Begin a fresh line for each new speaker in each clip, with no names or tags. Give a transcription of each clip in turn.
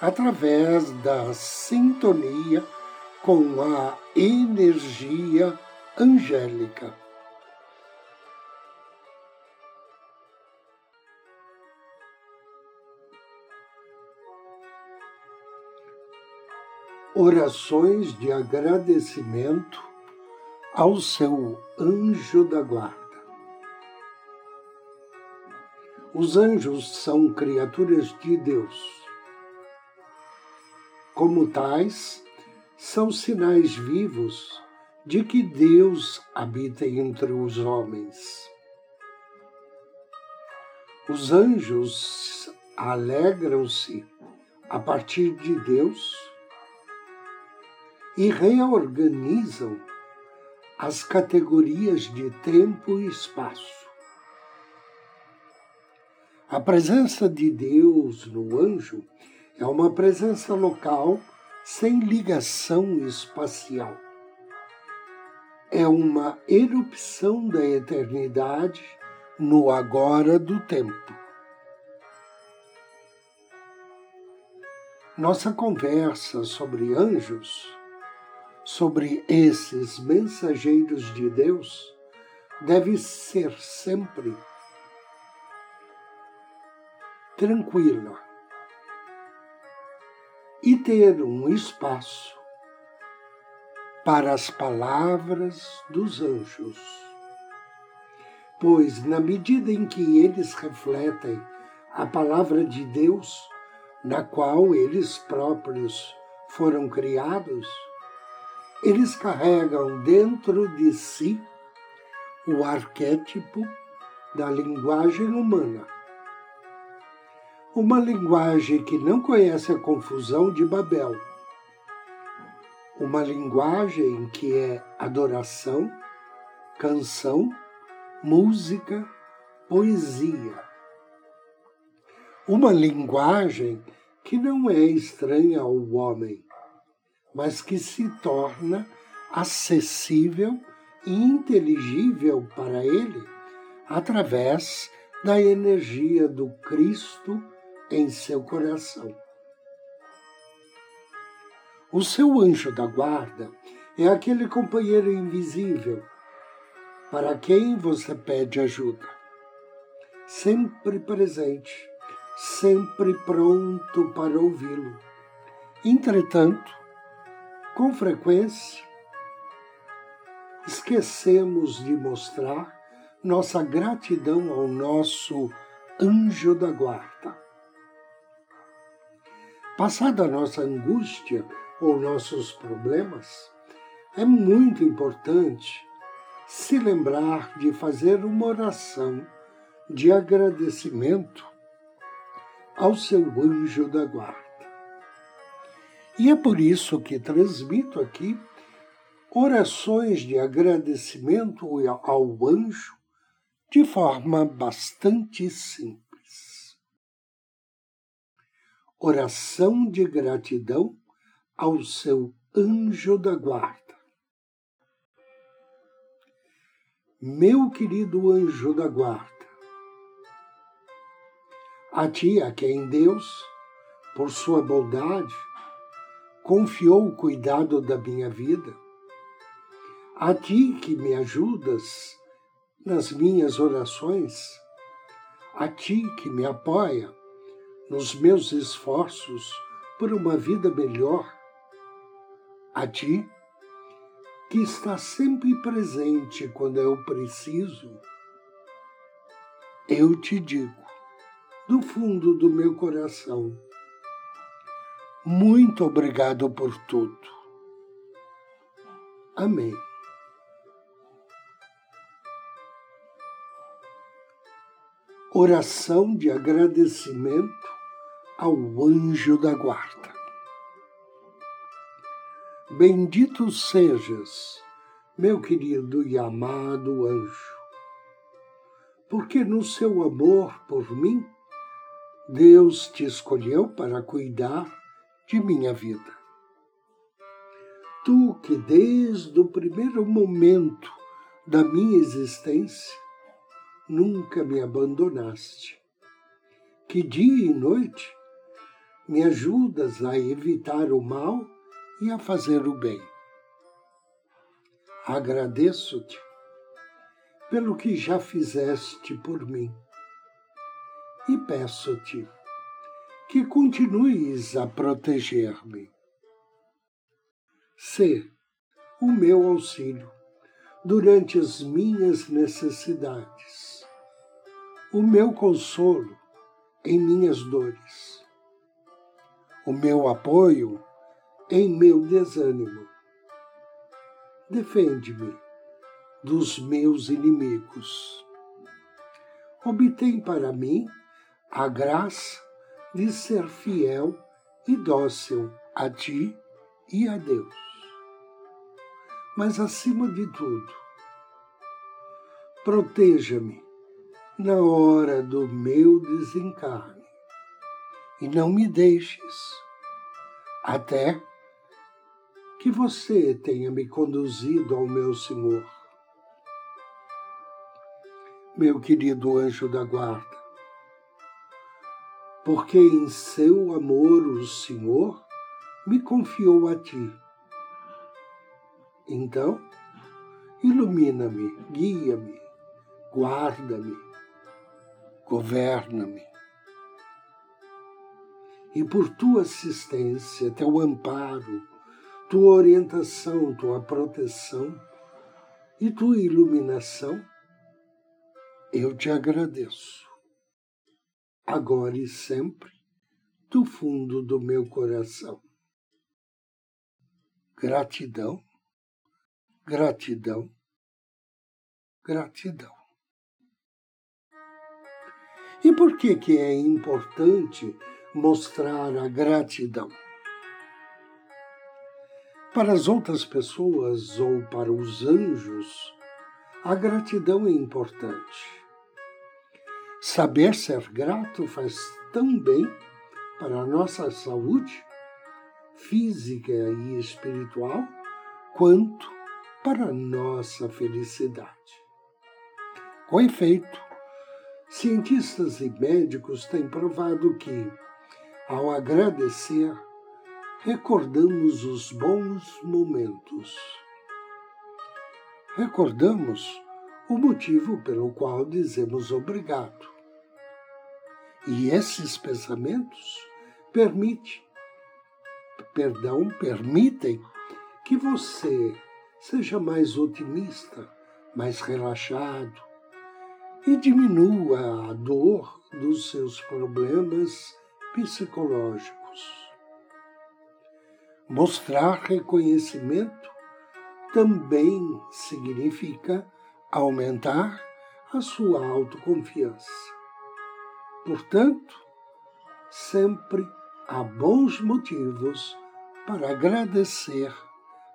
através da sintonia com a energia angélica. Orações de agradecimento ao seu anjo da guarda. Os anjos são criaturas de Deus como tais, são sinais vivos de que Deus habita entre os homens. Os anjos alegram-se a partir de Deus e reorganizam as categorias de tempo e espaço. A presença de Deus no anjo é uma presença local sem ligação espacial. É uma erupção da eternidade no agora do tempo. Nossa conversa sobre anjos, sobre esses mensageiros de Deus, deve ser sempre tranquila e ter um espaço para as palavras dos anjos. Pois, na medida em que eles refletem a palavra de Deus, na qual eles próprios foram criados, eles carregam dentro de si o arquétipo da linguagem humana uma linguagem que não conhece a confusão de Babel, uma linguagem que é adoração, canção, música, poesia. Uma linguagem que não é estranha ao homem, mas que se torna acessível e inteligível para ele através da energia do Cristo em seu coração. O seu anjo da guarda é aquele companheiro invisível para quem você pede ajuda, sempre presente, sempre pronto para ouvi-lo. Entretanto, com frequência, esquecemos de mostrar nossa gratidão ao nosso anjo da guarda. Passada a nossa angústia ou nossos problemas, é muito importante se lembrar de fazer uma oração de agradecimento ao seu anjo da guarda. E é por isso que transmito aqui orações de agradecimento ao anjo de forma bastante simples oração de gratidão ao seu anjo da guarda. Meu querido anjo da guarda, a ti a quem Deus, por sua bondade, confiou o cuidado da minha vida, a ti que me ajudas nas minhas orações, a ti que me apoia nos meus esforços por uma vida melhor, a Ti, que está sempre presente quando eu preciso, eu te digo, do fundo do meu coração, muito obrigado por tudo. Amém. Oração de agradecimento ao anjo da guarda. Bendito sejas, meu querido e amado anjo, porque no seu amor por mim, Deus te escolheu para cuidar de minha vida. Tu que desde o primeiro momento da minha existência nunca me abandonaste, que dia e noite me ajudas a evitar o mal e a fazer o bem. Agradeço-te pelo que já fizeste por mim e peço-te que continues a proteger-me. Sê o meu auxílio durante as minhas necessidades, o meu consolo em minhas dores, o meu apoio em meu desânimo. Defende-me dos meus inimigos. Obtém para mim a graça de ser fiel e dócil a ti e a Deus. Mas, acima de tudo, proteja-me na hora do meu desencarne e não me deixes até que você tenha me conduzido ao meu Senhor. Meu querido anjo da guarda, porque em seu amor o Senhor me confiou a ti. Então, ilumina-me, guia-me, guarda-me, governa-me. E por tua assistência, teu amparo, tua orientação, tua proteção e tua iluminação, eu te agradeço, agora e sempre, do fundo do meu coração. Gratidão, gratidão, gratidão. E por que, que é importante mostrar a gratidão? Para as outras pessoas ou para os anjos, a gratidão é importante. Saber ser grato faz tão bem para a nossa saúde física e espiritual quanto para a nossa felicidade. Com efeito, cientistas e médicos têm provado que, ao agradecer, recordamos os bons momentos. Recordamos o motivo pelo qual dizemos obrigado. E esses pensamentos permitem, perdão, permitem que você seja mais otimista, mais relaxado e diminua a dor dos seus problemas psicológicos. Mostrar reconhecimento também significa aumentar a sua autoconfiança. Portanto, sempre há bons motivos para agradecer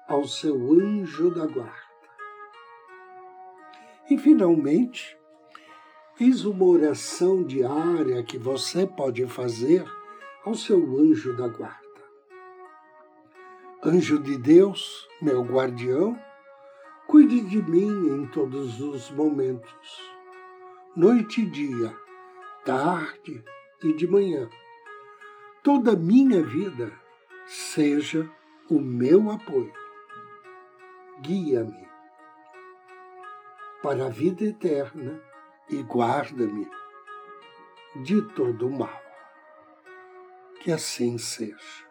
ao seu anjo da guarda. E, finalmente, eis uma oração diária que você pode fazer ao seu anjo da guarda. Anjo de Deus, meu guardião, cuide de mim em todos os momentos, noite e dia, tarde e de manhã. Toda minha vida seja o meu apoio. Guia-me para a vida eterna e guarda-me de todo o mal. Que assim seja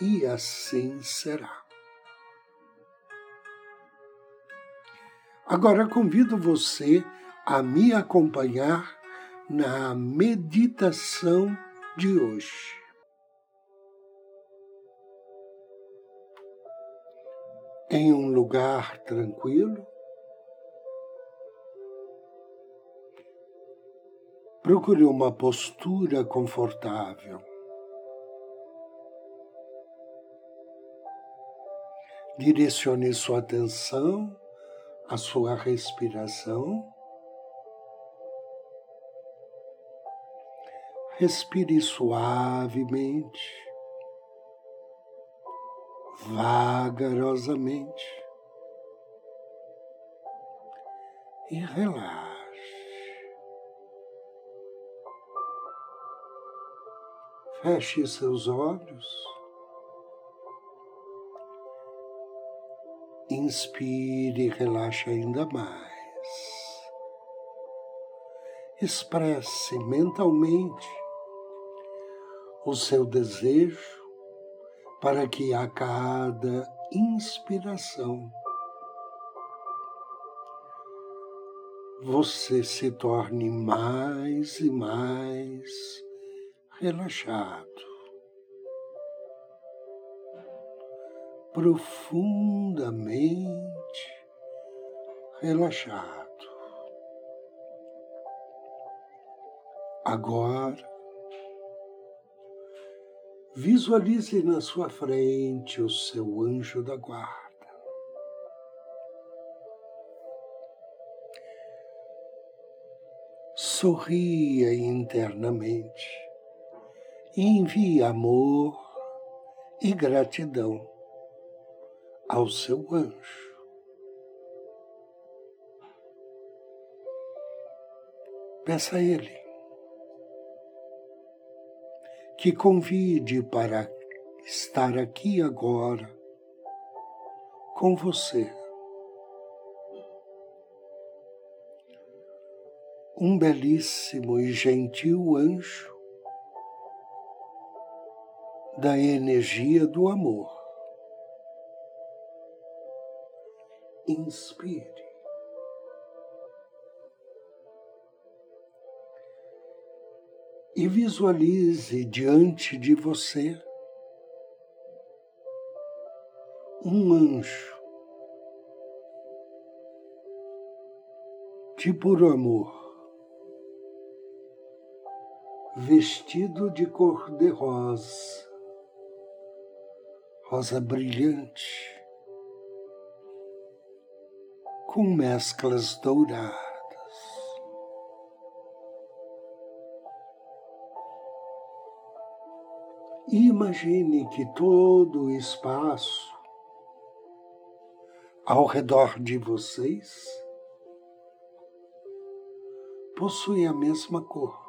e assim será. Agora convido você a me acompanhar na meditação de hoje. Em um lugar tranquilo, Procure uma postura confortável. Direcione sua atenção à sua respiração. Respire suavemente, vagarosamente e relaxe. Feche seus olhos. Inspire e relaxe ainda mais. Expresse mentalmente o seu desejo para que a cada inspiração você se torne mais e mais relaxado, profundamente relaxado. Agora, visualize na sua frente o seu anjo da guarda. sorria internamente envie amor e gratidão ao seu anjo. Peça a ele que convide para estar aqui agora com você um belíssimo e gentil anjo da energia do amor. Inspire. E visualize diante de você um anjo de puro amor vestido de cor de rosa, brilhante, com mesclas douradas. Imagine que todo o espaço ao redor de vocês possui a mesma cor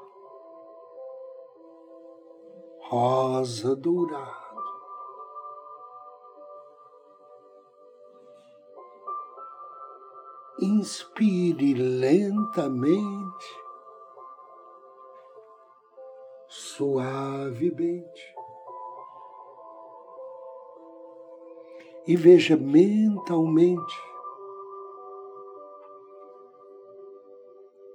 rosa dourado. Inspire lentamente, suavemente. E veja mentalmente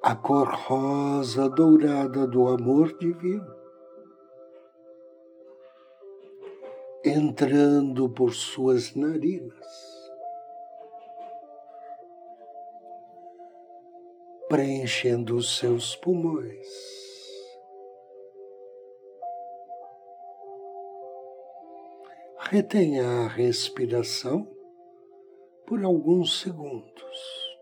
a cor rosa dourada do amor divino. entrando por suas narinas, preenchendo os seus pulmões. Retenha a respiração por alguns segundos.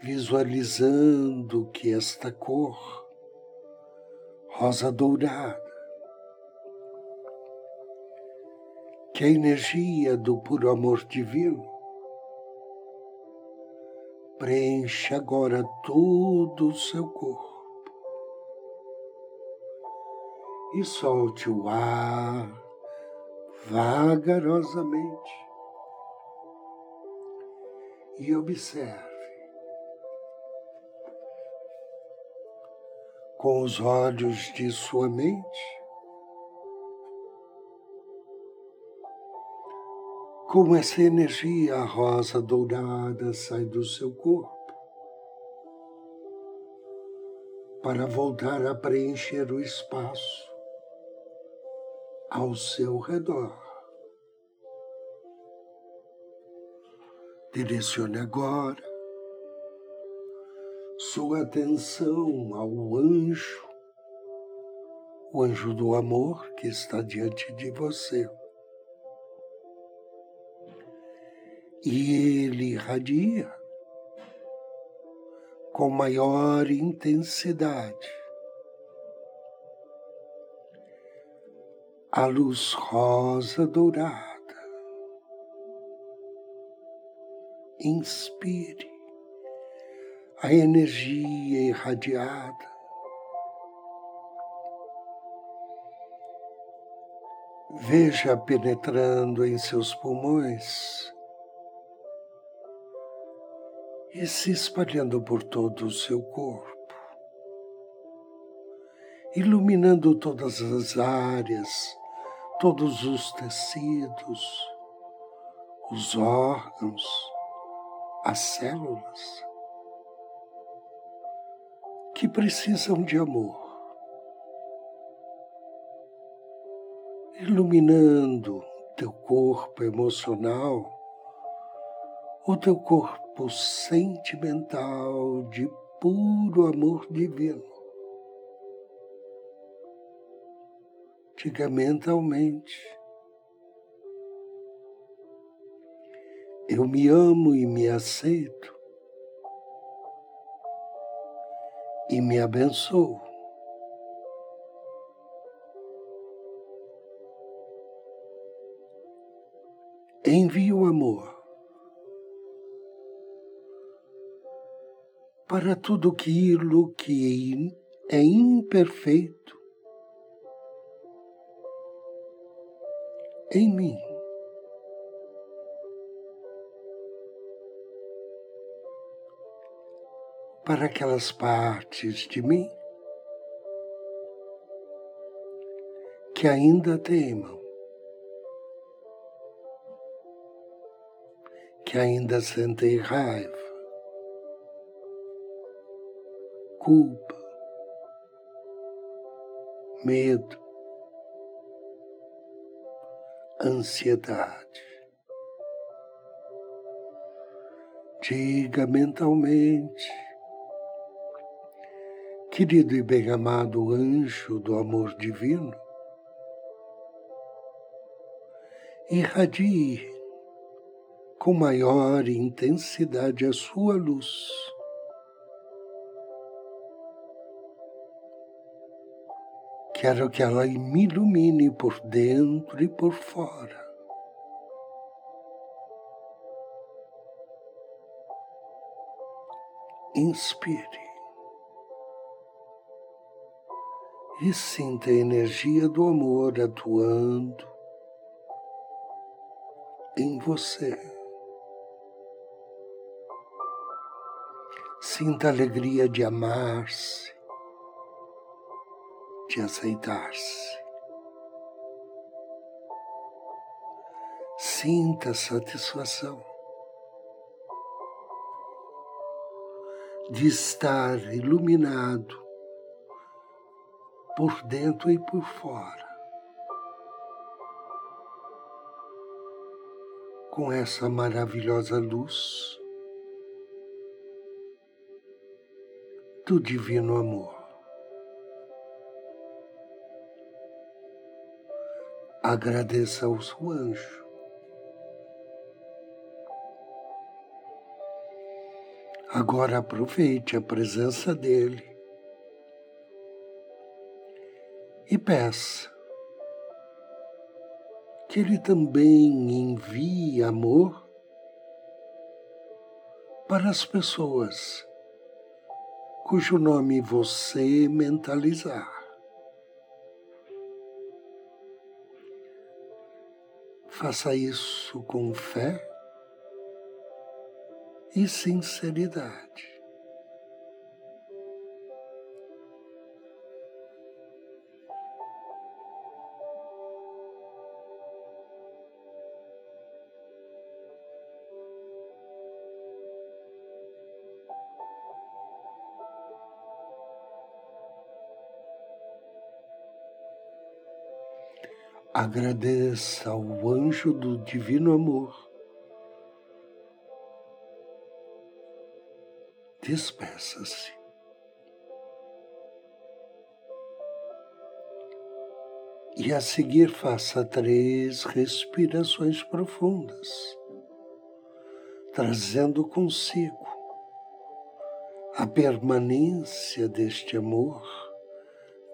Visualizando que esta cor rosa dourada, que a energia do puro amor divino preenche agora todo o seu corpo e solte o ar vagarosamente. E observe com os olhos de sua mente, como essa energia rosa dourada sai do seu corpo para voltar a preencher o espaço ao seu redor. Direcione agora sua atenção ao anjo o anjo do amor que está diante de você. E ele irradia com maior intensidade a luz rosa dourada. Inspire a energia irradiada. Veja penetrando em seus pulmões e se espalhando por todo o seu corpo, iluminando todas as áreas, todos os tecidos, os órgãos, as células que precisam de amor, iluminando teu corpo emocional, o teu corpo sentimental de puro amor divino. Diga mentalmente. Eu me amo e me aceito e me abençoo. Envie o amor para tudo aquilo que é imperfeito em mim. para aquelas partes de mim que ainda teimam, que ainda sentem raiva, culpa, medo, ansiedade. Diga mentalmente Querido e bem-amado anjo do amor divino, irradie com maior intensidade a sua luz. Quero que ela me ilumine por dentro e por fora. Inspire. e sinta a energia do amor atuando em você. Sinta a alegria de amar-se, de aceitar-se. Sinta satisfação de estar iluminado por dentro e por fora. Com essa maravilhosa luz do Divino Amor. Agradeça ao seu anjo. Agora aproveite a presença dele e peça que Ele também envie amor para as pessoas cujo nome você mentalizar. Faça isso com fé e sinceridade. Agradeça ao anjo do divino amor. Despeça-se. E a seguir faça três respirações profundas, trazendo consigo a permanência deste amor,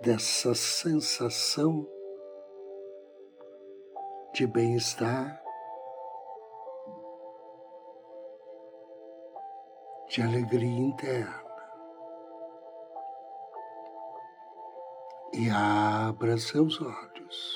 dessa sensação de bem-estar, de alegria interna. E abra seus olhos.